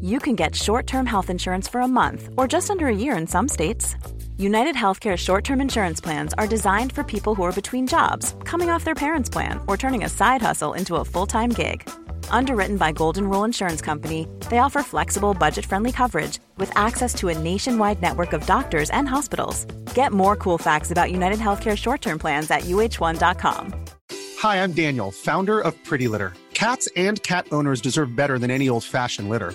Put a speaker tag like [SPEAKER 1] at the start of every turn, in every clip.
[SPEAKER 1] you can get short term health insurance for a month or just under a year in some states. United Healthcare short term insurance plans are designed for people who are between jobs, coming off their parents' plan, or turning a side hustle into a full time gig. Underwritten by Golden Rule Insurance Company, they offer flexible, budget friendly coverage with access to a nationwide network of doctors and hospitals. Get more cool facts about United Healthcare short term plans at uh1.com.
[SPEAKER 2] Hi, I'm Daniel, founder of Pretty Litter. Cats and cat owners deserve better than any old fashioned litter.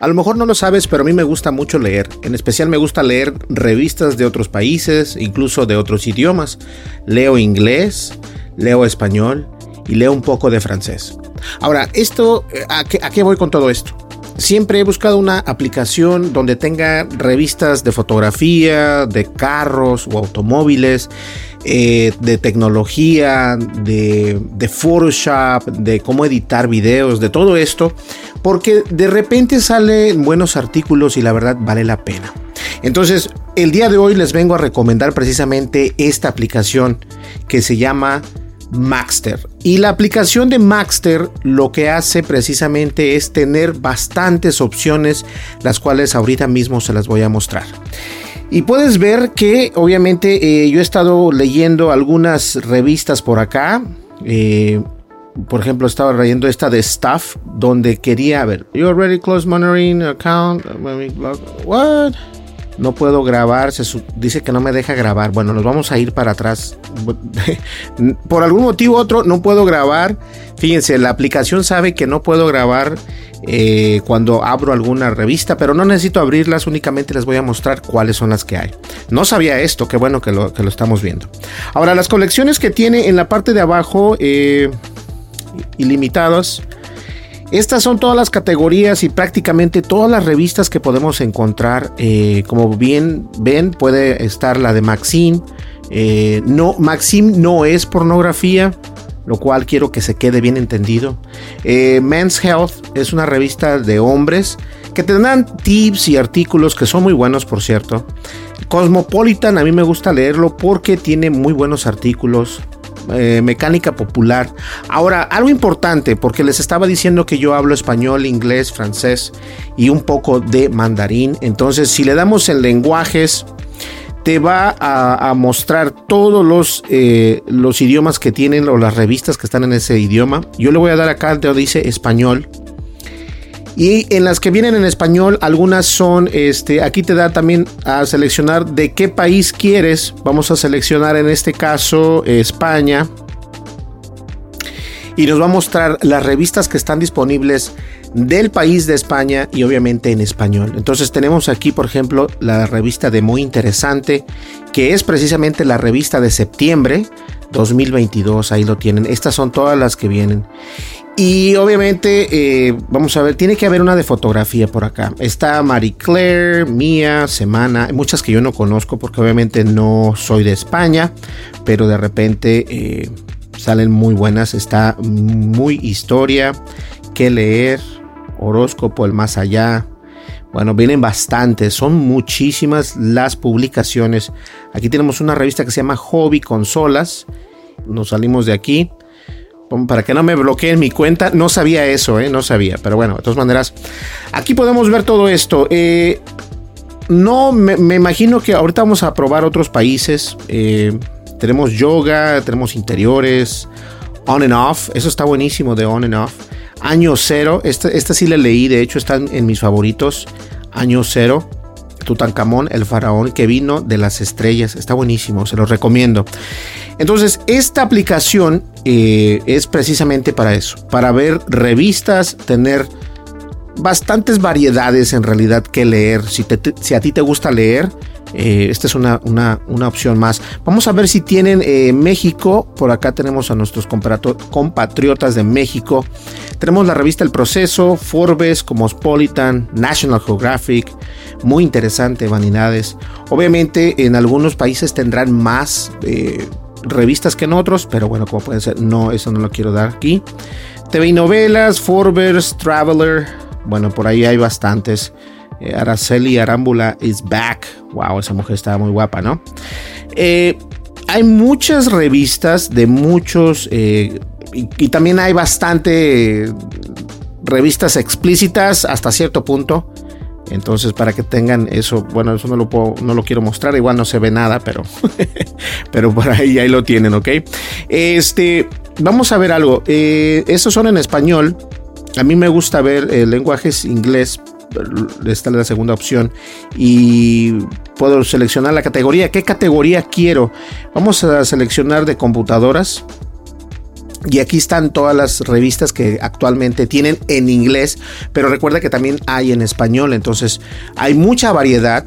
[SPEAKER 3] A lo mejor no lo sabes, pero a mí me gusta mucho leer. En especial me gusta leer revistas de otros países, incluso de otros idiomas. Leo inglés, leo español y leo un poco de francés. Ahora, esto, eh, ¿a qué, voy con todo esto? Siempre he buscado una aplicación donde tenga revistas de fotografía, de carros o automóviles, eh, de tecnología, de, Photoshop, de cómo editar videos, de todo esto, porque de repente salen buenos artículos y la verdad vale la pena. Entonces, el día de hoy les vengo a recomendar precisamente esta aplicación que se llama Maxter. Y la aplicación de Maxter lo que hace precisamente es tener bastantes opciones, las cuales ahorita mismo se las voy a mostrar. Y puedes ver que obviamente eh, yo he estado leyendo algunas revistas por acá. Eh, por ejemplo, estaba leyendo esta de Staff, donde quería ver, you already closed monitoring account. What? no puedo grabar, dice que no me deja grabar. Bueno, nos vamos a ir para atrás. Por algún motivo otro no puedo grabar. Fíjense, la aplicación sabe que no puedo grabar eh, cuando abro alguna revista, pero no necesito abrirlas, únicamente les voy a mostrar cuáles son las que hay. No sabía esto, qué bueno que lo, que lo estamos viendo. Ahora, las colecciones que tiene en la parte de abajo, eh, ilimitadas. Estas son todas las categorías y prácticamente todas las revistas que podemos encontrar. Eh, como bien ven, puede estar la de Maxim. Eh, no, Maxim no es pornografía, lo cual quiero que se quede bien entendido. Eh, Men's Health es una revista de hombres que te dan tips y artículos que son muy buenos, por cierto. Cosmopolitan, a mí me gusta leerlo porque tiene muy buenos artículos eh, mecánica popular. Ahora, algo importante, porque les estaba diciendo que yo hablo español, inglés, francés y un poco de mandarín. Entonces, si le damos en lenguajes, te va a, mostrar todos los, eh, los idiomas que tienen o las revistas que están en ese idioma. Yo le voy a dar acá donde dice español y en las que vienen en español, algunas son, este, aquí te da también a seleccionar de qué país quieres. Vamos a seleccionar en este caso España. Y nos va a mostrar las revistas que están disponibles del país de España y obviamente en español. Entonces tenemos aquí, por ejemplo, la revista de Muy Interesante, que es precisamente la revista de septiembre 2022. Ahí lo tienen. Estas son todas las que vienen. Y obviamente, eh, vamos a ver, tiene que haber una de fotografía por acá. Está Marie Claire, Mía, Semana, muchas que yo no conozco porque obviamente no soy de España, pero de repente eh, salen muy buenas. Está muy historia, que leer, horóscopo, el más allá. Bueno, vienen bastantes, son muchísimas las publicaciones. Aquí tenemos una revista que se llama Hobby Consolas. Nos salimos de aquí para que no me bloqueen mi cuenta. No sabía eso, ¿eh? no sabía. Pero bueno, de todas maneras, aquí podemos ver todo esto. Eh, no, me, imagino que ahorita vamos a probar otros países. Eh, tenemos yoga, tenemos interiores, on and off. Eso está buenísimo de on and off. Año cero, esta, esta sí la leí, de hecho están en mis favoritos. Año cero. Tutankamón, el faraón que vino de las estrellas. Está buenísimo, se los recomiendo. Entonces, esta aplicación eh, es precisamente para eso, para ver revistas, tener bastantes variedades en realidad que leer. Si, a ti te gusta leer, eh, esta es una, opción más. Vamos a ver si tienen eh, México. Por acá tenemos a nuestros compatriotas de México. Tenemos la revista El Proceso, Forbes, Cosmopolitan, National Geographic. Muy interesante, vanidades. Obviamente en algunos países tendrán más eh, revistas que en otros, pero bueno, como pueden ser, no, eso no lo quiero dar aquí. TV y novelas, Forbes, Traveler. Bueno, por ahí hay bastantes. Eh, Araceli Arámbula is back. Wow, esa mujer estaba muy guapa, ¿no? Eh, hay muchas revistas de muchos eh, y, también hay bastante revistas explícitas hasta cierto punto. Entonces, para que tengan eso, bueno, eso no lo puedo, no lo quiero mostrar, igual no se ve nada, pero, pero por ahí, ahí lo tienen, ¿ok? Este, vamos a ver algo. estos son en español. A mí me gusta ver lenguajes inglés esta es la segunda opción y puedo seleccionar la categoría. ¿Qué categoría quiero? Vamos a seleccionar de computadoras. Y aquí están todas las revistas que actualmente tienen en inglés, pero recuerda que también hay en español, entonces hay mucha variedad.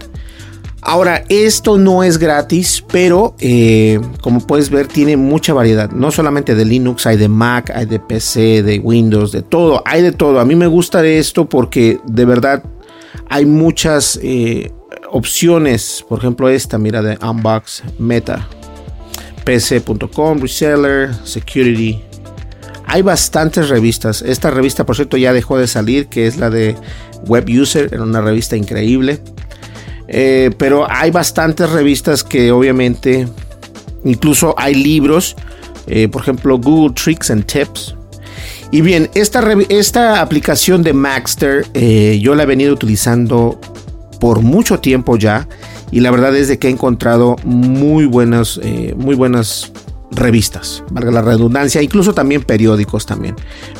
[SPEAKER 3] Ahora, esto no es gratis, pero eh, como puedes ver, tiene mucha variedad. No solamente de Linux, hay de Mac, hay de PC, de Windows, de todo, hay de todo. A mí me gusta esto porque de verdad hay muchas eh, opciones. Por ejemplo, esta, mira, de Unbox, Meta, PC.com, Reseller, Security. Hay bastantes revistas. Esta revista, por cierto, ya dejó de salir, que es la de Web User, era una revista increíble. Eh, pero hay bastantes revistas que obviamente, incluso hay libros, eh, por ejemplo Google Tricks and Tips. Y bien, esta, esta aplicación de Maxter eh, yo la he venido utilizando por mucho tiempo ya y la verdad es de que he encontrado muy buenas, muy buenas revistas, valga la redundancia, incluso también periódicos también.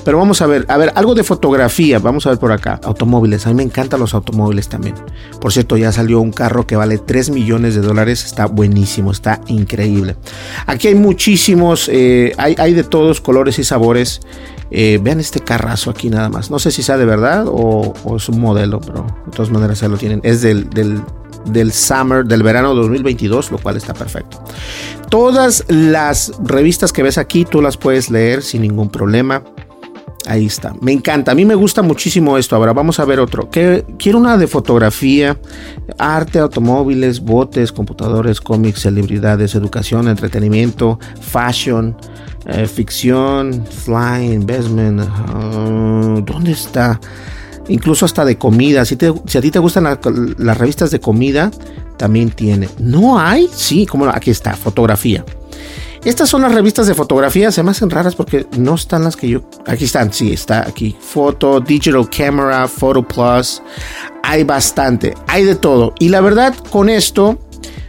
[SPEAKER 3] Pero vamos a ver, a ver, algo de fotografía, vamos a ver por acá, automóviles, a mí me encantan los automóviles también. Por cierto, ya salió un carro que vale 3 millones de dólares, está buenísimo, está increíble. Aquí hay muchísimos, eh, hay, hay, de todos colores y sabores. Eh, vean este carrazo aquí nada más. No sé si sea de verdad o, es un modelo, pero de todas maneras ya lo tienen. Es del del summer, del verano 2022, lo cual está perfecto. Todas las revistas que ves aquí tú las puedes leer sin ningún problema. Ahí está. Me encanta. A mí me gusta muchísimo esto. Ahora vamos a ver otro. quiero una de fotografía, arte, automóviles, botes, computadores, cómics, celebridades, educación, entretenimiento, fashion, eh, ficción, flying, investment. Ah, ¿Dónde está? Incluso hasta de comida. Si, si a ti te gustan las revistas de comida, también tiene. ¿No hay? Sí, como aquí está, fotografía. Estas son las revistas de fotografía, se me hacen raras porque no están las que yo... Aquí están, sí, está aquí. Foto, Digital Camera, Photo Plus. Hay bastante, hay de todo. Y la verdad, con esto,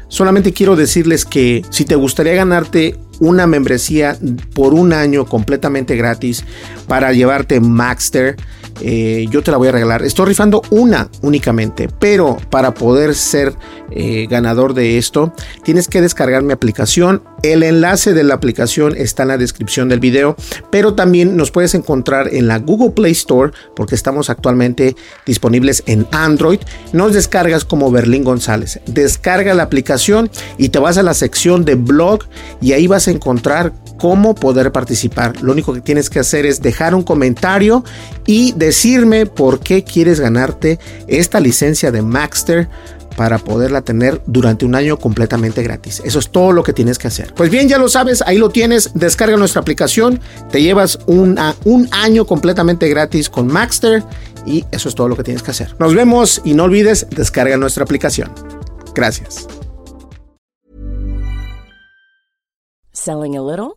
[SPEAKER 3] solamente quiero decirles que si te gustaría ganarte una membresía por un año completamente gratis para llevarte Maxter, eh, yo te la voy a regalar. Estoy rifando una únicamente, pero para poder ser eh, ganador de esto, tienes que descargar mi aplicación. El enlace de la aplicación está en la descripción del video, pero también nos puedes encontrar en la Google Play Store porque estamos actualmente disponibles en Android. Nos descargas como Berlín González. Descarga la aplicación y te vas a la sección de blog y ahí vas a encontrar cómo poder participar. Lo único que tienes que hacer es dejar un comentario y decirme por qué quieres ganarte esta licencia de Maxter para poderla tener durante un año completamente gratis. Eso es todo lo que tienes que hacer. Pues bien, ya lo sabes, ahí lo tienes. Descarga nuestra aplicación, te llevas un año completamente gratis con Maxter y eso es todo lo que tienes que hacer. Nos vemos y no olvides, descarga nuestra aplicación. Gracias.
[SPEAKER 4] Selling a little